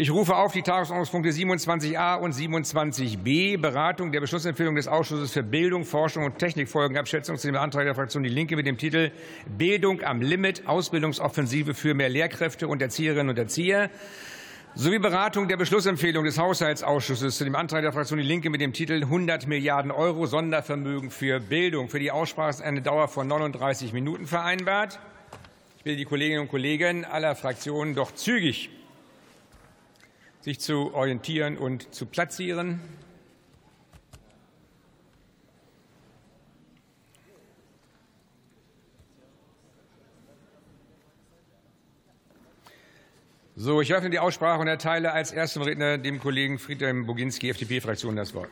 Ich rufe auf die Tagesordnungspunkte 27a und 27b, Beratung der Beschlussempfehlung des Ausschusses für Bildung, Forschung und Technikfolgenabschätzung zu dem Antrag der Fraktion Die Linke mit dem Titel Bildung am Limit, Ausbildungsoffensive für mehr Lehrkräfte und Erzieherinnen und Erzieher sowie Beratung der Beschlussempfehlung des Haushaltsausschusses zu dem Antrag der Fraktion Die Linke mit dem Titel 100 Milliarden Euro Sondervermögen für Bildung. Für die Aussprache ist eine Dauer von 39 Minuten vereinbart. Ich bitte die Kolleginnen und Kollegen aller Fraktionen doch zügig sich zu orientieren und zu platzieren. So, ich öffne die Aussprache und erteile als ersten Redner dem Kollegen Friedhelm Boginski, FDP-Fraktion, das Wort.